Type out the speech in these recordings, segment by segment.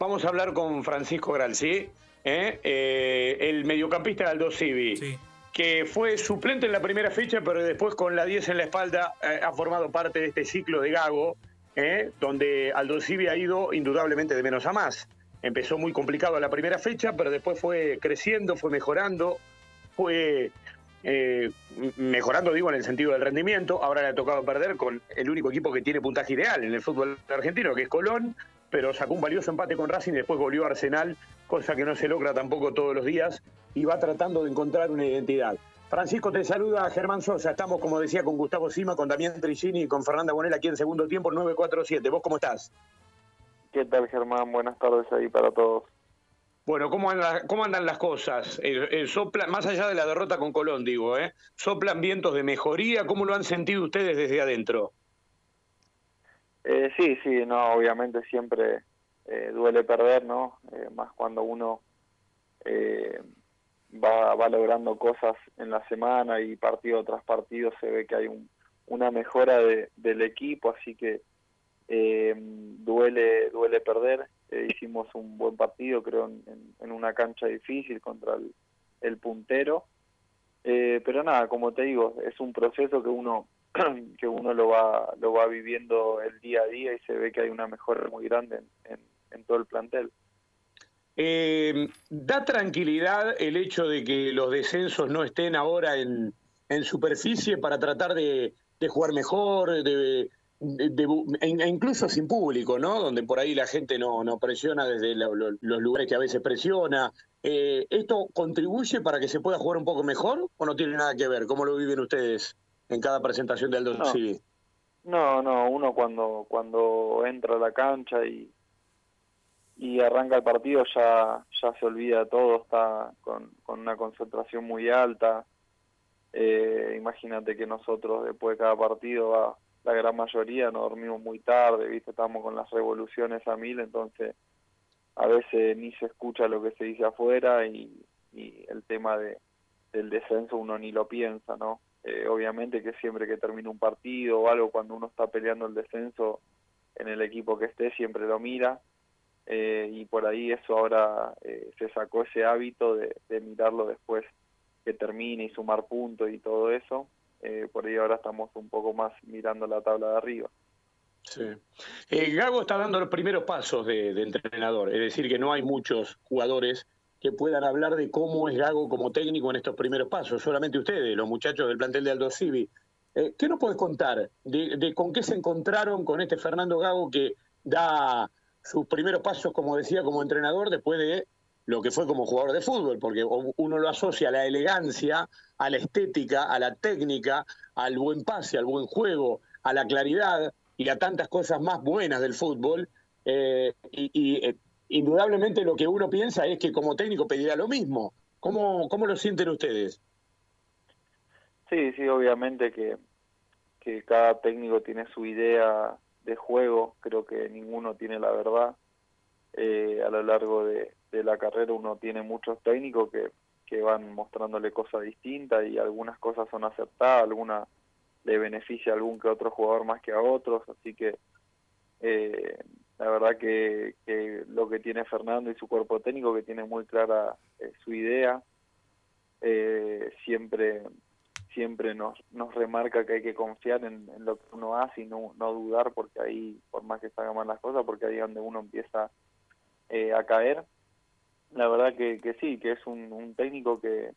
Vamos a hablar con Francisco Gralci, ¿eh? Eh, el mediocampista de Aldo Civi, que fue suplente en la primera fecha, pero después con la 10 en la espalda eh, ha formado parte de este ciclo de Gago, donde Aldo Civi ha ido indudablemente de menos a más. Empezó muy complicado la primera fecha, pero después fue creciendo, fue mejorando, fue mejorando, digo, en el sentido del rendimiento. Ahora le ha tocado perder con el único equipo que tiene puntaje ideal en el fútbol argentino, que es Colón, pero sacó un valioso empate con Racing y después volvió a Arsenal, cosa que no se logra tampoco todos los días, y va tratando de encontrar una identidad. Francisco, te saluda Germán Sosa. Estamos, como decía, con Gustavo Sima, con Damián Tricini y con Fernanda Bonel aquí en segundo tiempo, 947. ¿Vos cómo estás? ¿Qué tal, Germán? Buenas tardes ahí para todos. Bueno, ¿cómo, cómo andan las cosas? Eh, eh, más allá de la derrota con Colón, digo, ¿eh? ¿Soplan vientos de mejoría? ¿Cómo lo han sentido ustedes desde adentro? Eh, sí, sí, no, obviamente siempre eh, duele perder, ¿no? Eh, más cuando uno eh, va, va logrando cosas en la semana y partido tras partido se ve que hay un, una mejora de, del equipo, así que duele duele perder. hicimos un buen partido, creo, en, una cancha difícil contra el, el puntero. pero nada, como te digo, es un proceso que uno que uno lo va lo va viviendo el día a día y se ve que hay una mejora muy grande en, en, todo el plantel. Eh, ¿Da tranquilidad el hecho de que los descensos no estén ahora en, en superficie para tratar de, de jugar mejor, de, e incluso sin público, ¿no? Donde por ahí la gente no, no presiona desde los lugares que a veces presiona. Eh, ¿Esto contribuye para que se pueda jugar un poco mejor o no tiene nada que ver? ¿Cómo lo viven ustedes? En cada presentación de Aldo no. No, no, uno cuando cuando entra a la cancha y y arranca el partido ya ya se olvida todo, está con, con una concentración muy alta. Eh, imagínate que nosotros después de cada partido la gran mayoría no dormimos muy tarde, viste, estamos con las revoluciones a mil, entonces a veces ni se escucha lo que se dice afuera y, y el tema de del descenso uno ni lo piensa, ¿no? Eh, obviamente que siempre que termina un partido o algo, cuando uno está peleando el descenso en el equipo que esté, siempre lo mira. Eh, y por ahí eso ahora eh, se sacó ese hábito de, mirarlo después que termine y sumar puntos y todo eso. por ahí ahora estamos un poco más mirando la tabla de arriba. Sí. Gago está dando los primeros pasos de entrenador, es decir, que no hay muchos jugadores que puedan hablar de cómo es Gago como técnico en estos primeros pasos, solamente ustedes, los muchachos del plantel de Aldo Civi. Eh, ¿Qué nos puedes contar de, con qué se encontraron con este Fernando Gago que da sus primeros pasos, como decía, como entrenador después de lo que fue como jugador de fútbol? Porque uno lo asocia a la elegancia, a la estética, a la técnica, al buen pase, al buen juego, a la claridad y a tantas cosas más buenas del fútbol. Eh, y, eh, indudablemente lo que uno piensa es que como técnico pedirá lo mismo. ¿Cómo, cómo lo sienten ustedes? Sí, sí, obviamente que, que cada técnico tiene su idea de juego, creo que ninguno tiene la verdad. Eh, a lo largo de, de, la carrera uno tiene muchos técnicos que, que van mostrándole cosas distintas y algunas cosas son aceptadas, algunas le beneficia a algún que otro jugador más que a otros, así que eh, la verdad que, que, lo que tiene Fernando y su cuerpo técnico, que tiene muy clara eh, su idea, eh, siempre siempre nos, nos remarca que hay que confiar en, lo que uno hace y no, no dudar porque ahí, por más que salgan mal las cosas, porque ahí es donde uno empieza eh, a caer. La verdad que, que sí, que es un, un técnico que,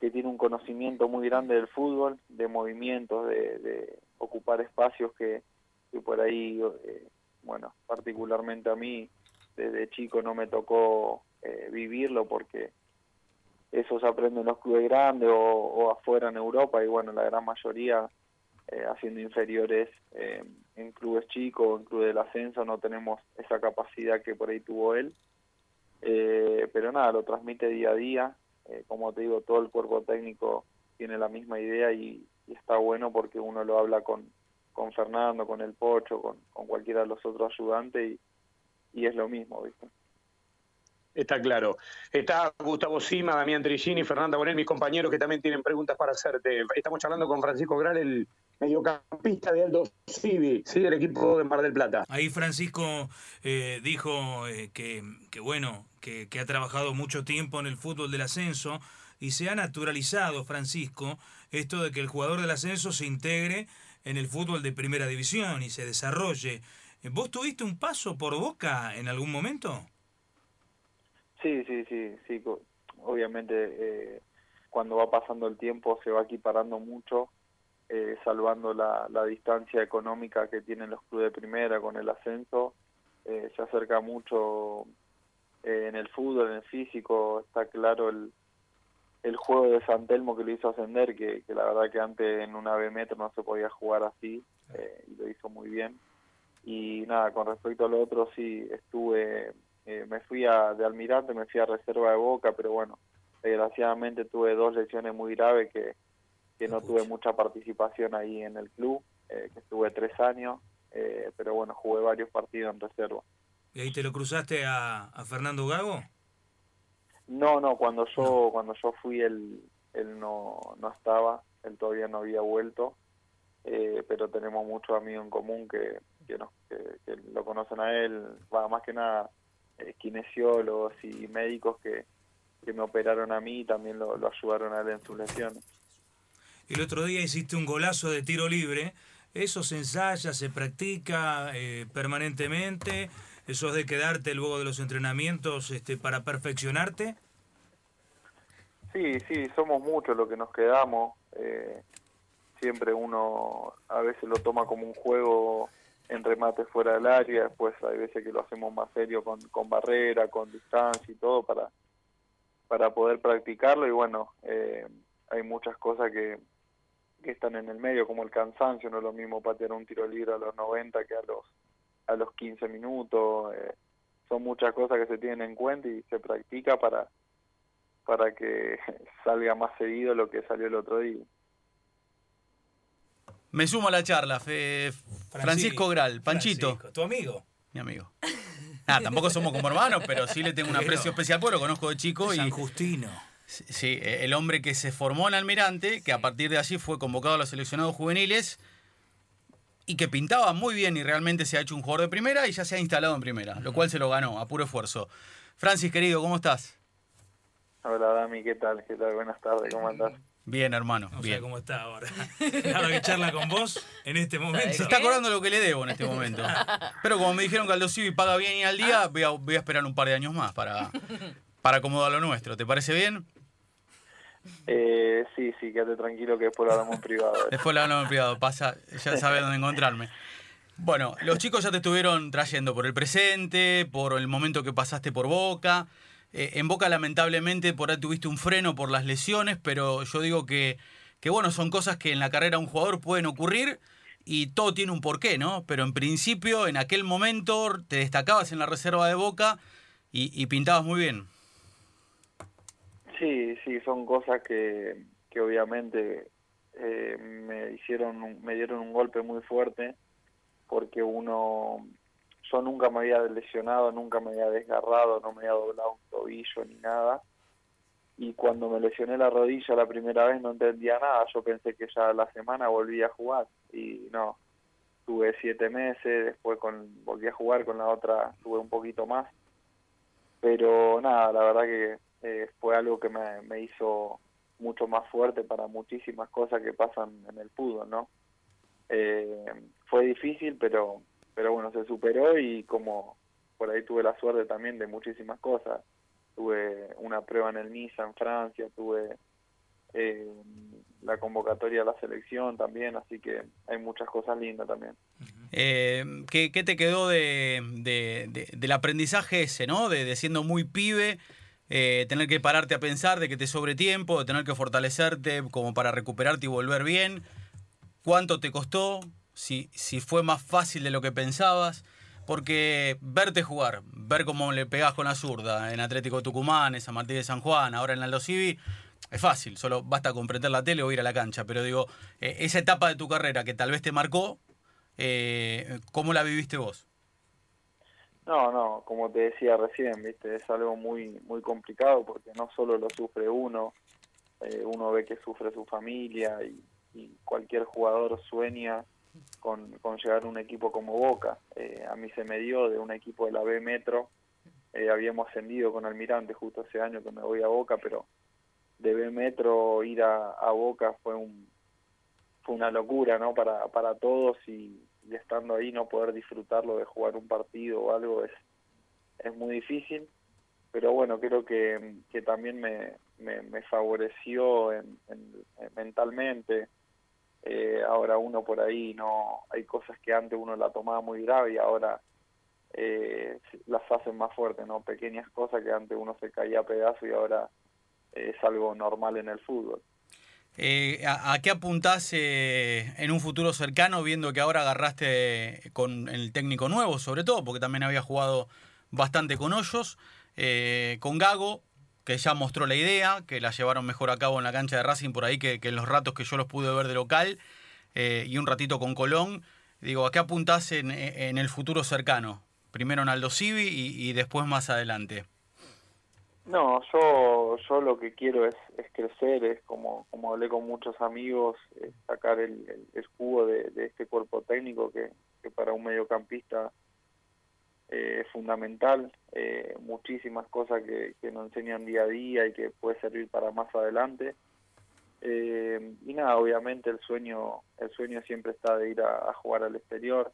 que tiene un conocimiento muy grande del fútbol, de movimientos, de, de ocupar espacios que, que por ahí eh, bueno, particularmente a mí desde chico no me tocó eh, vivirlo porque eso se aprende en los clubes grandes o, afuera en Europa y bueno, la gran mayoría eh, haciendo inferiores eh, en clubes chicos o en clubes del ascenso no tenemos esa capacidad que por ahí tuvo él. pero nada, lo transmite día a día. como te digo, todo el cuerpo técnico tiene la misma idea y está bueno porque uno lo habla con, con Fernando, con el Pocho, con, con cualquiera de los otros ayudantes y, y es lo mismo, ¿viste? está claro. Está Gustavo Sima, Damián Trigini, Fernanda Bonel, mis compañeros que también tienen preguntas para hacerte. Estamos charlando con Francisco Gral, el mediocampista de Aldo Civi, ¿sí? del equipo de Mar del Plata. Ahí Francisco eh, dijo eh, que, bueno, que, que ha trabajado mucho tiempo en el fútbol del ascenso y se ha naturalizado, Francisco, esto de que el jugador del ascenso se integre en el fútbol de primera división y se desarrolle. ¿Vos tuviste un paso por Boca en algún momento? Sí, sí, sí, sí. Obviamente eh, cuando va pasando el tiempo se va equiparando mucho, eh, salvando la, la, distancia económica que tienen los clubes de primera con el ascenso. Eh, se acerca mucho en el fútbol, en el físico, está claro el, el juego de San Telmo que lo hizo ascender, que, la verdad que antes en una B metro no se podía jugar así, y lo hizo muy bien. Y nada, con respecto a lo otro, sí, estuve eh, me fui a, de almirante, me fui a reserva de boca, pero bueno, desgraciadamente tuve dos lesiones muy graves que, que no tuve mucha participación ahí en el club, eh, que estuve tres años, eh, pero bueno, jugué varios partidos en reserva. ¿Y ahí te lo cruzaste a, a Fernando Gago? No, no, cuando yo, cuando yo fui él, él no, no estaba, él todavía no había vuelto, pero tenemos muchos amigos en común que, que, que, lo conocen a él, va, más que nada eh, kinesiólogos y médicos que, me operaron a mí y también lo, ayudaron a él en sus lesiones. El otro día hiciste un golazo de tiro libre. ¿Eso se ensaya, se practica eh, permanentemente? ¿Eso es de quedarte luego de los entrenamientos este, para perfeccionarte? Sí, sí, somos muchos los que nos quedamos. Eh, siempre uno a veces lo toma como un juego en remate fuera del área, después hay veces que lo hacemos más serio con, barrera, con distancia y todo para, para poder practicarlo y bueno, eh, hay muchas cosas que, que están en el medio, como el cansancio, no es lo mismo patear un tiro libre a los 90 que a los, a los 15 minutos, eh, son muchas cosas que se tienen en cuenta y se practica para, para que salga más seguido lo que salió el otro día. Me sumo a la charla, Francisco, Gral, Panchito. ¿Tu amigo? Mi amigo. Ah, tampoco somos como hermanos, pero sí le tengo un aprecio especial porque lo conozco de chico. San Justino. Sí, el hombre que se formó en Almirante, que a partir de allí fue convocado a los seleccionados juveniles y que pintaba muy bien y realmente se ha hecho un jugador de primera y ya se ha instalado en primera, lo cual se lo ganó a puro esfuerzo. Francis, querido, ¿cómo estás? Hola, Dami, ¿qué tal? ¿Qué tal? Buenas tardes, ¿cómo andás? Bien, hermano. No bien. sé cómo está ahora. Ahora que charla con vos en este momento. Se está acordando lo que le debo en este momento. Pero como me dijeron que Aldo Civi paga bien y al día, voy a, voy a esperar un par de años más para, para acomodar lo nuestro. ¿Te parece bien? Eh, sí, sí, quédate tranquilo que después lo hablamos en privado. Después lo hablamos en privado, pasa, ya sabes dónde encontrarme. Bueno, los chicos ya te estuvieron trayendo por el presente, por el momento que pasaste por Boca. Eh, en Boca lamentablemente por ahí tuviste un freno por las lesiones, pero yo digo que, que bueno, son cosas que en la carrera de un jugador pueden ocurrir y todo tiene un porqué, ¿no? Pero en principio, en aquel momento, te destacabas en la reserva de Boca y, pintabas muy bien. Sí, sí, son cosas que, que obviamente eh, me hicieron, me dieron un golpe muy fuerte porque uno yo nunca me había lesionado, nunca me había desgarrado, no me había doblado un tobillo ni nada. Y cuando me lesioné la rodilla la primera vez no entendía nada, yo pensé que ya la semana volvía a jugar y no, tuve siete meses, después con, volví a jugar con la otra, tuve un poquito más. Pero nada, la verdad que eh, fue algo que me, me hizo mucho más fuerte para muchísimas cosas que pasan en el fútbol, ¿no? Eh, fue difícil, pero pero bueno, se superó y como por ahí tuve la suerte también de muchísimas cosas. Tuve una prueba en el Niza en Francia, tuve eh, la convocatoria a la selección también, así que hay muchas cosas lindas también. Eh, ¿qué, te quedó de, del aprendizaje ese, ¿no? De, siendo muy pibe, eh, tener que pararte a pensar, de que te sobre tiempo, de tener que fortalecerte como para recuperarte y volver bien. ¿Cuánto te costó? si, si fue más fácil de lo que pensabas. Porque verte jugar, ver cómo le pegás con la zurda en Atlético Tucumán, en San Martín de San Juan, ahora en Aldo Civi, es fácil, solo basta comprender la tele o ir a la cancha. Pero digo, eh, esa etapa de tu carrera que tal vez te marcó, eh, ¿cómo la viviste vos? No, no, como te decía recién, viste, es algo muy muy complicado porque no solo lo sufre uno, eh, uno ve que sufre su familia y, cualquier jugador sueña con, llegar a un equipo como Boca. Eh, a mí se me dio de un equipo de la B Metro, eh, habíamos ascendido con Almirante justo ese año que me voy a Boca, pero de B Metro ir a, a Boca fue un fue una locura, ¿no? Para, para todos y, y estando ahí no poder disfrutarlo de jugar un partido o algo es, es muy difícil. Pero bueno, creo que, que también me, me, favoreció en, mentalmente. Eh, ahora uno por ahí no hay cosas que antes uno la tomaba muy grave y ahora eh, las hacen más fuertes, ¿no? Pequeñas cosas que antes uno se caía a pedazo y ahora es algo normal en el fútbol. Eh, ¿a, qué apuntás eh, en un futuro cercano, viendo que ahora agarraste con el técnico nuevo, sobre todo, porque también había jugado bastante con Hoyos, eh, con Gago, que ya mostró la idea, que la llevaron mejor a cabo en la cancha de Racing por ahí que, en los ratos que yo los pude ver de local, y un ratito con Colón. Digo, ¿a qué apuntás en, el futuro cercano? Primero en Aldo Civi y después más adelante. No, yo, yo lo que quiero es, es crecer, es como, como hablé con muchos amigos, sacar el, el, jugo de, este cuerpo técnico que, para un mediocampista eh, es fundamental, eh, muchísimas cosas que, nos enseñan día a día y que puede servir para más adelante. Eh, y nada, obviamente el sueño, el sueño siempre está de ir a, a jugar al exterior.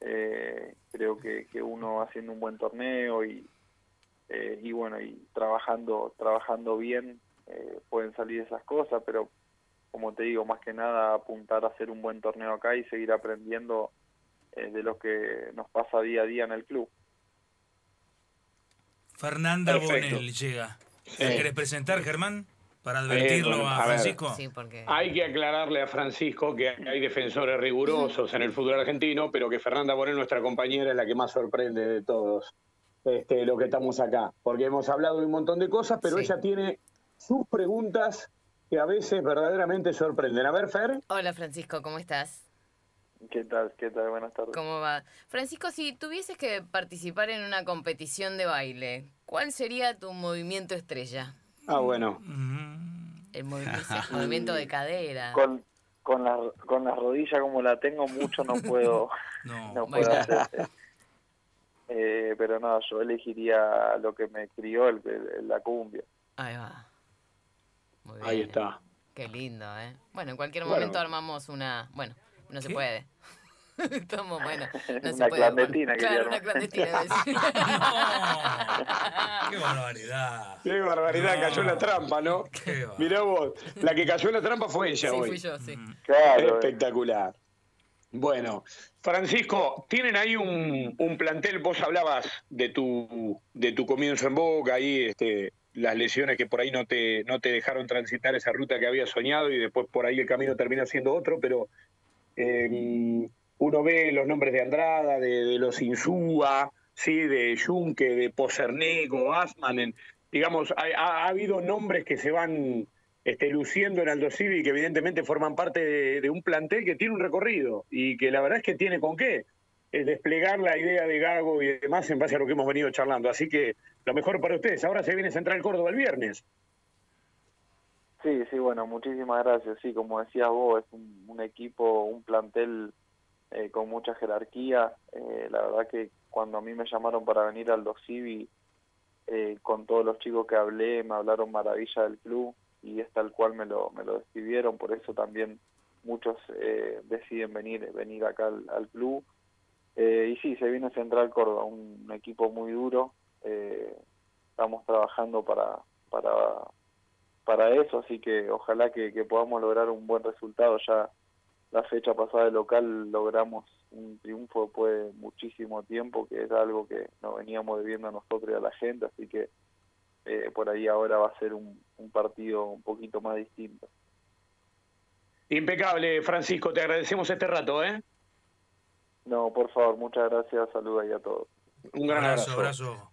creo que, que uno haciendo un buen torneo y, eh, y bueno, y trabajando, trabajando bien eh, pueden salir esas cosas, pero como te digo, más que nada apuntar a hacer un buen torneo acá y seguir aprendiendo eh, de lo que nos pasa día a día en el club. Fernanda Bonel llega. ¿Quieres presentar, Germán? Para advertirlo a, Francisco. Hay que aclararle a Francisco que hay defensores rigurosos en el fútbol argentino, pero que Fernanda Bonel, nuestra compañera, es la que más sorprende de todos este, lo que estamos acá, porque hemos hablado de un montón de cosas, pero ella tiene sus preguntas que a veces verdaderamente sorprenden. A ver, Fer. Hola, Francisco, ¿cómo estás? ¿Qué tal? ¿Qué tal? Buenas tardes. ¿Cómo va? Francisco, si tuvieses que participar en una competición de baile, ¿cuál sería tu movimiento estrella? Ah, bueno. El movimiento, de cadera. Con, con, la, con la rodilla como la tengo mucho no puedo, no. puedo hacer. Eh, pero no, yo elegiría lo que me crió, el, la cumbia. Ahí va. Ahí está. Qué lindo, ¿eh? Bueno, en cualquier momento armamos una... Bueno, no se puede. Estamos, bueno, no una clandestina. claro, una clandestina. ¡Qué barbaridad! ¡Qué barbaridad! Cayó en la trampa, ¿no? Mirá vos, la que cayó en la trampa fue ella sí, hoy. fui yo, sí. Claro. Espectacular. Bueno, Francisco, tienen ahí un, plantel, vos hablabas de tu, de tu comienzo en Boca, ahí este, las lesiones que por ahí no te, no te dejaron transitar esa ruta que habías soñado y después por ahí el camino termina siendo otro, pero em, uno ve los nombres de Andrada, de, los Insúa, ¿sí? de Junque, de Posernego, Asman, digamos, ha habido nombres que se van este, luciendo en Aldo Civi, que evidentemente forman parte de, un plantel que tiene un recorrido y que la verdad es que tiene con qué es desplegar la idea de Gago y demás en base a lo que hemos venido charlando. Así que lo mejor para ustedes. Ahora se viene Central Córdoba el viernes. Sí, sí, bueno, muchísimas gracias. Sí, como decías vos, es un, equipo, un plantel eh, con mucha jerarquía. Eh, la verdad que cuando a mí me llamaron para venir al Civi, eh, con todos los chicos que hablé, me hablaron maravilla del club y es tal cual me lo, me lo describieron, por eso también muchos eh, deciden venir, venir acá al, club. Eh, y sí, se viene Central Córdoba, un, equipo muy duro, eh, estamos trabajando para, para, para eso, así que ojalá que, podamos lograr un buen resultado. Ya la fecha pasada de local logramos un triunfo después de muchísimo tiempo, que era algo que nos veníamos debiendo a nosotros y a la gente, así que eh, por ahí ahora va a ser un, partido un poquito más distinto. Impecable, Francisco, te agradecemos este rato, ¿eh? No, por favor, muchas gracias, saludos ahí a todos. Un gran abrazo.